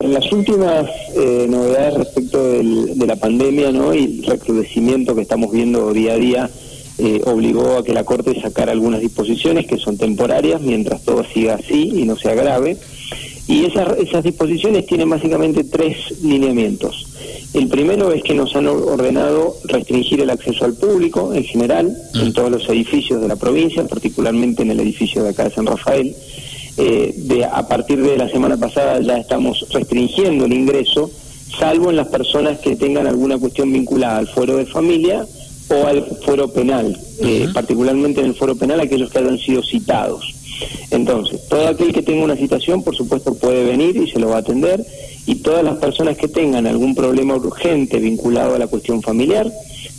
En las últimas eh, novedades respecto de la pandemia ¿no? y el recrudecimiento que estamos viendo día a día eh, obligó a que la Corte sacara algunas disposiciones que son temporarias mientras todo siga así y no se agrave. Y esas, esas disposiciones tienen básicamente tres lineamientos. El primero es que nos han ordenado restringir el acceso al público en general, en mm. todos los edificios de la provincia, particularmente en el edificio de acá de San Rafael eh, de, a partir de la semana pasada ya estamos restringiendo el ingreso, salvo en las personas que tengan alguna cuestión vinculada al fuero de familia o al fuero penal, eh, particularmente en el fuero penal aquellos que hayan sido citados. Entonces, todo aquel que tenga una citación, por supuesto, puede venir y se lo va a atender, y todas las personas que tengan algún problema urgente vinculado a la cuestión familiar,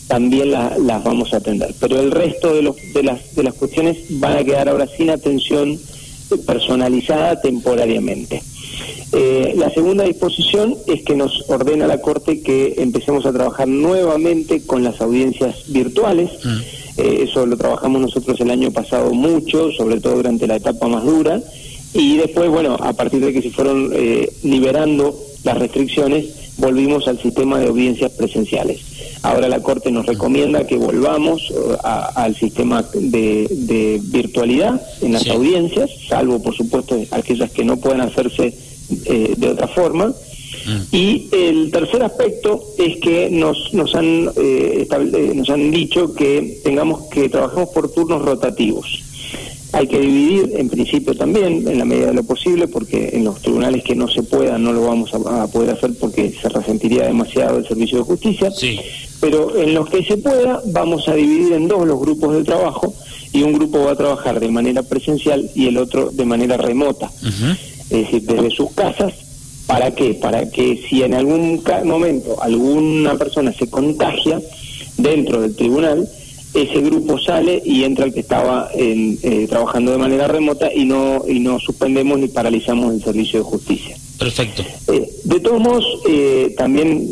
también las vamos a atender. Pero el resto de, los, de, las, de las cuestiones van a quedar ahora sin atención personalizada temporariamente. Eh, la segunda disposición es que nos ordena la Corte que empecemos a trabajar nuevamente con las audiencias virtuales. Mm. Eh, eso lo trabajamos nosotros el año pasado mucho, sobre todo durante la etapa más dura. Y después, bueno, a partir de que se fueron eh, liberando las restricciones, volvimos al sistema de audiencias presenciales. Ahora la Corte nos recomienda que volvamos uh, al sistema de, virtualidad en las audiencias, salvo por supuesto aquellas que no puedan hacerse eh, de otra forma. Mm. Y el tercer aspecto es que nos, nos, han, eh, eh, nos han dicho que tengamos que trabajemos por turnos rotativos. Hay que dividir, en principio también, en la medida de lo posible, porque en los tribunales que no se pueda no lo vamos a, poder hacer porque se resentiría demasiado el servicio de justicia. Pero en los que se pueda, vamos a dividir en dos los grupos de trabajo y un grupo va a trabajar de manera presencial y el otro de manera remota. Es decir, desde sus casas. ¿Para qué? Para que si en algún momento alguna persona se contagia dentro del tribunal, ese grupo sale y entra el que estaba eh, trabajando de manera remota y no y no suspendemos ni paralizamos el servicio de justicia. Perfecto. Eh, de todos modos, eh, también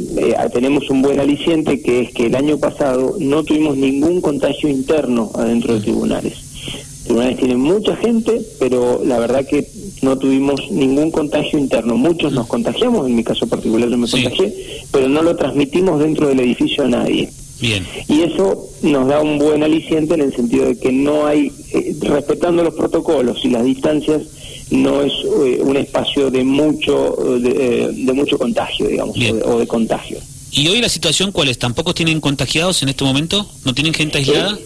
tenemos un buen aliciente que es que el año pasado no tuvimos ningún contagio interno adentro de tribunales. Tribunales tienen mucha gente, pero la verdad que no tuvimos ningún contagio interno. Muchos nos contagiamos, en mi caso particular yo me contagié, pero no lo transmitimos dentro del edificio a nadie. Bien. Y eso nos da un buen aliciente en el sentido de que no hay, eh, respetando los protocolos y las distancias, no es eh, un espacio de mucho de, eh, mucho contagio, digamos, o de, contagio. ¿Y hoy la situación cuál es? ¿Tampoco tienen contagiados en este momento? ¿No tienen gente aislada?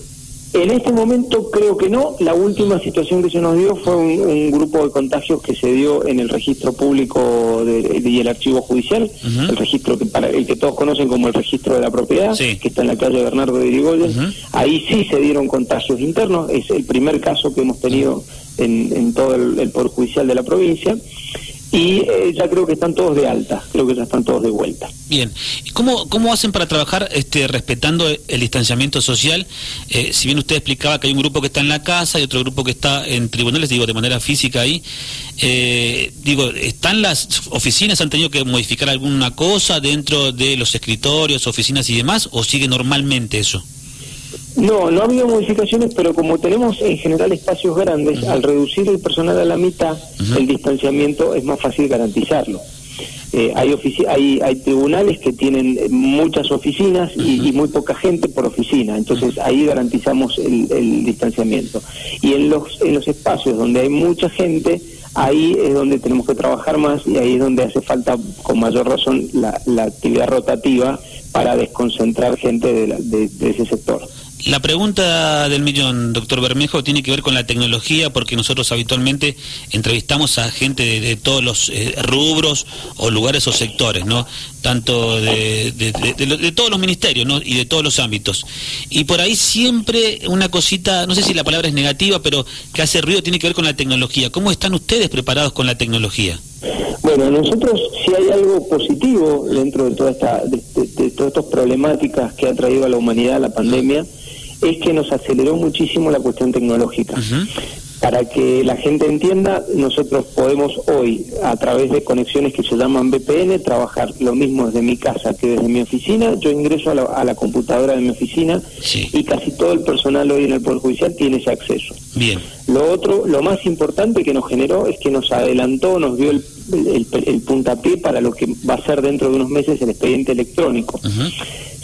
En este momento creo que no. La última situación que se nos dio fue un, grupo de contagios que se dio en el registro público y el archivo judicial, el registro que para el que todos conocen como el registro de la propiedad, que está en la calle Bernardo de Irigoyen. Ahí sí se dieron contagios internos. Es el primer caso que hemos tenido en, todo el, el Poder Judicial de la provincia y eh, ya creo que están todos de alta, creo que ya están todos de vuelta. Bien, ¿cómo, cómo hacen para trabajar este, respetando el distanciamiento social? Eh, si bien usted explicaba que hay un grupo que está en la casa y otro grupo que está en tribunales, digo, de manera física ahí, eh, digo, ¿están las oficinas, han tenido que modificar alguna cosa dentro de los escritorios, oficinas y demás, o sigue normalmente eso? No, no ha habido modificaciones, pero como tenemos en general espacios grandes, al reducir el personal a la mitad, el distanciamiento es más fácil garantizarlo. Eh, hay, hay, hay tribunales que tienen muchas oficinas y, muy poca gente por oficina, entonces ahí garantizamos el, el, distanciamiento. Y en los, en los espacios donde hay mucha gente, ahí es donde tenemos que trabajar más y ahí es donde hace falta con mayor razón la, la actividad rotativa para desconcentrar gente de, de ese sector. La pregunta del millón, doctor Bermejo, tiene que ver con la tecnología, porque nosotros habitualmente entrevistamos a gente de, todos los eh, rubros o lugares o sectores, ¿no? Tanto de, todos los ministerios, ¿no? Y de todos los ámbitos. Y por ahí siempre una cosita, no sé si la palabra es negativa, pero que hace ruido tiene que ver con la tecnología. ¿Cómo están ustedes preparados con la tecnología? Bueno, nosotros si hay algo positivo dentro de toda esta, de, todas estas problemáticas que ha traído a la humanidad la pandemia es que nos aceleró muchísimo la cuestión tecnológica. Para que la gente entienda, nosotros podemos hoy, a través de conexiones que se llaman VPN, trabajar lo mismo desde mi casa que desde mi oficina. Yo ingreso a la, computadora de mi oficina y casi todo el personal hoy en el Poder Judicial tiene ese acceso. Bien. Lo otro, lo más importante que nos generó es que nos adelantó, nos dio el, puntapié para lo que va a ser dentro de unos meses el expediente electrónico.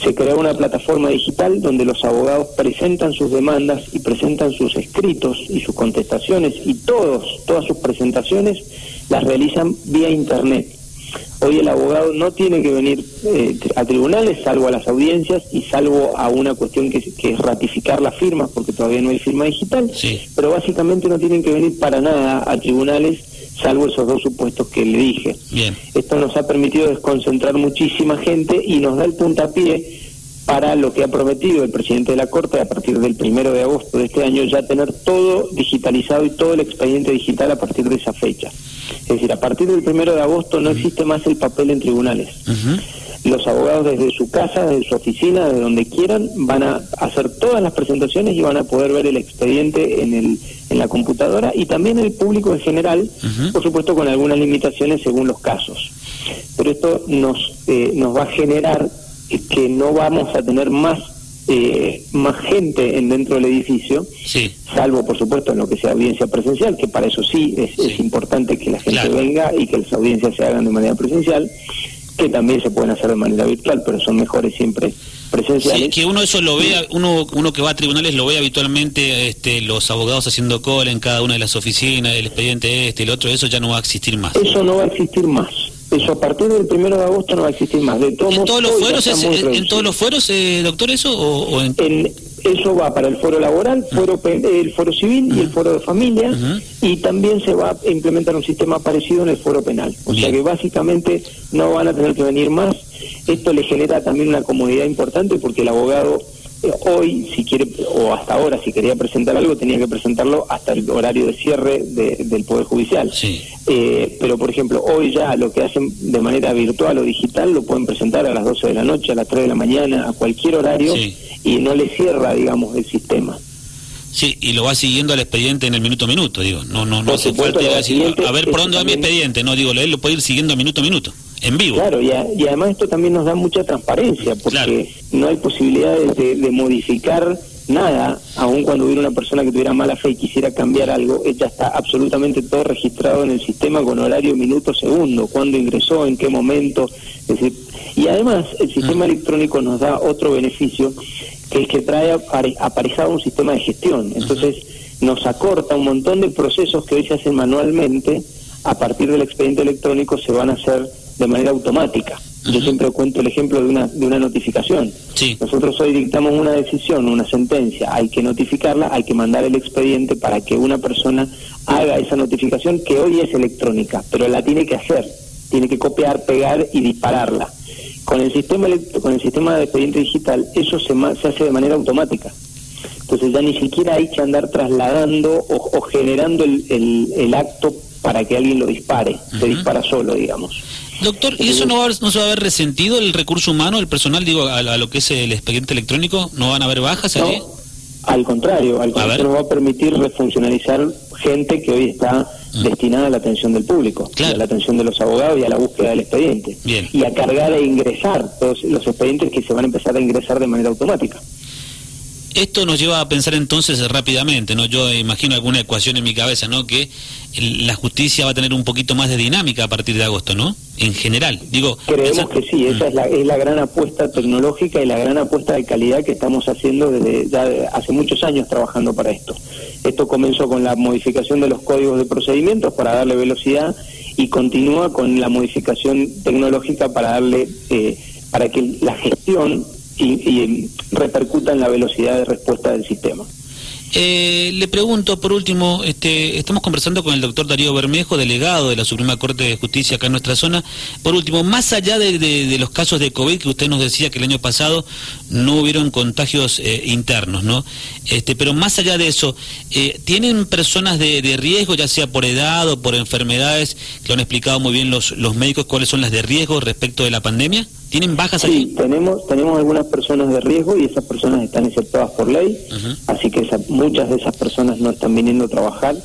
Se creó una plataforma digital donde los abogados presentan sus demandas y presentan sus escritos y sus contestaciones y todos, todas sus presentaciones las realizan vía Internet. Hoy el abogado no tiene que venir eh, a tribunales, salvo a las audiencias y salvo a una cuestión que, es ratificar la firma, porque todavía no hay firma digital, pero básicamente no tienen que venir para nada a tribunales, salvo esos dos supuestos que le dije. Esto nos ha permitido desconcentrar muchísima gente y nos da el puntapié para lo que ha prometido el presidente de la Corte a partir del primero de agosto de este año, ya tener todo digitalizado y todo el expediente digital a partir de esa fecha. Es decir, a partir del primero de agosto no existe más el papel en tribunales. Los abogados desde su casa, desde su oficina, de donde quieran, van a hacer todas las presentaciones y van a poder ver el expediente en, el, en la computadora y también el público en general, por supuesto con algunas limitaciones según los casos. Pero esto nos, eh, nos va a generar que no vamos a tener más eh, más gente en dentro del edificio, salvo por supuesto en lo que sea audiencia presencial, que para eso sí es, importante que la gente venga y que las audiencias se hagan de manera presencial, que también se pueden hacer de manera virtual, pero son mejores siempre presenciales. Sí, que uno eso lo vea, uno uno que va a tribunales lo ve habitualmente, este, los abogados haciendo cola en cada una de las oficinas, el expediente este, el otro, eso ya no va a existir más. Eso no va a existir más eso a partir del primero de agosto no va a existir más. De todos ¿En, todos los fueros ¿En todos los fueros, eh, doctor, eso? O, en... eso va para el foro laboral, foro el foro civil y el foro de familia, y también se va a implementar un sistema parecido en el foro penal. O sea que básicamente no van a tener que venir más. Esto le genera también una comodidad importante porque el abogado eh, hoy, si quiere, o hasta ahora, si quería presentar algo, tenía que presentarlo hasta el horario de cierre del Poder Judicial. Eh, pero, por ejemplo, hoy ya lo que hacen de manera virtual o digital lo pueden presentar a las 12 de la noche, a las 3 de la mañana, a cualquier horario, y no le cierra, digamos, el sistema. Sí, y lo va siguiendo al expediente en el minuto a minuto, digo. No, no, no hace falta a ver por dónde va mi expediente, no, digo, él lo puede ir siguiendo a minuto a minuto en vivo. Claro, y, además esto también nos da mucha transparencia, porque no hay posibilidades de, modificar nada, aun cuando hubiera una persona que tuviera mala fe y quisiera cambiar algo, ya está absolutamente todo registrado en el sistema con horario minuto segundo, cuándo ingresó, en qué momento. Es decir, y además el sistema ah. electrónico nos da otro beneficio, que es que trae aparejado un sistema de gestión. Entonces nos acorta un montón de procesos que hoy se hacen manualmente, a partir del expediente electrónico se van a hacer de manera automática. Yo siempre cuento el ejemplo de una, de una notificación. Nosotros hoy dictamos una decisión, una sentencia, hay que notificarla, hay que mandar el expediente para que una persona haga esa notificación que hoy es electrónica, pero la tiene que hacer, tiene que copiar, pegar y dispararla. Con el sistema con el sistema de expediente digital eso se, se hace de manera automática. Entonces ya ni siquiera hay que andar trasladando o, generando el, el, el acto para que alguien lo dispare, se dispara solo, digamos. Doctor, ¿y eso no, va no se va a haber resentido el recurso humano, el personal, digo, a, lo que es el expediente electrónico? ¿No van a haber bajas allí? al contrario, al contrario, nos va a permitir refuncionalizar gente que hoy está. Destinada a la atención del público, a la atención de los abogados y a la búsqueda del expediente. Y a cargar e ingresar todos los expedientes que se van a empezar a ingresar de manera automática. Esto nos lleva a pensar entonces rápidamente, ¿no? Yo imagino alguna ecuación en mi cabeza, ¿no? Que la justicia va a tener un poquito más de dinámica a partir de agosto, ¿no? En general, digo... Creemos que sí, esa es la, es la gran apuesta tecnológica y la gran apuesta de calidad que estamos haciendo desde ya hace muchos años trabajando para esto. Esto comenzó con la modificación de los códigos de procedimientos para darle velocidad y continúa con la modificación tecnológica para darle... Eh, para que la gestión y, repercuta en la velocidad de respuesta del sistema. Eh, le pregunto, por último, este, estamos conversando con el doctor Darío Bermejo, delegado de la Suprema Corte de Justicia acá en nuestra zona. Por último, más allá de, los casos de COVID que usted nos decía que el año pasado no hubieron contagios eh, internos, ¿no? Este, pero más allá de eso, eh, ¿tienen personas de, riesgo, ya sea por edad o por enfermedades, que han explicado muy bien los, los médicos, cuáles son las de riesgo respecto de la pandemia? ¿Tienen bajas sí, tenemos, tenemos algunas personas de riesgo y esas personas están exceptuadas por ley, así que muchas de esas personas no están viniendo a trabajar.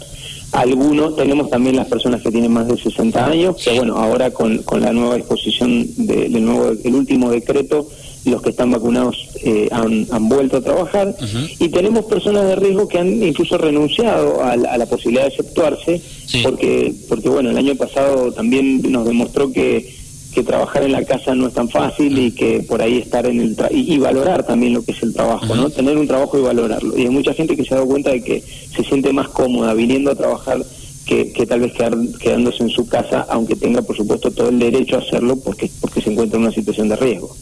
Algunos, tenemos también las personas que tienen más de 60 años, que bueno, ahora con, con la nueva disposición del nuevo, el último decreto los que están vacunados eh, han, han, vuelto a trabajar. Y tenemos personas de riesgo que han incluso renunciado a, la posibilidad de efectuarse porque porque bueno el año pasado también nos demostró que que trabajar en la casa no es tan fácil y que por ahí estar en el y, valorar también lo que es el trabajo, ¿no? Tener un trabajo y valorarlo. Y hay mucha gente que se ha dado cuenta de que se siente más cómoda viniendo a trabajar que, que tal vez quedar, quedándose en su casa, aunque tenga por supuesto todo el derecho a hacerlo porque porque se encuentra en una situación de riesgo.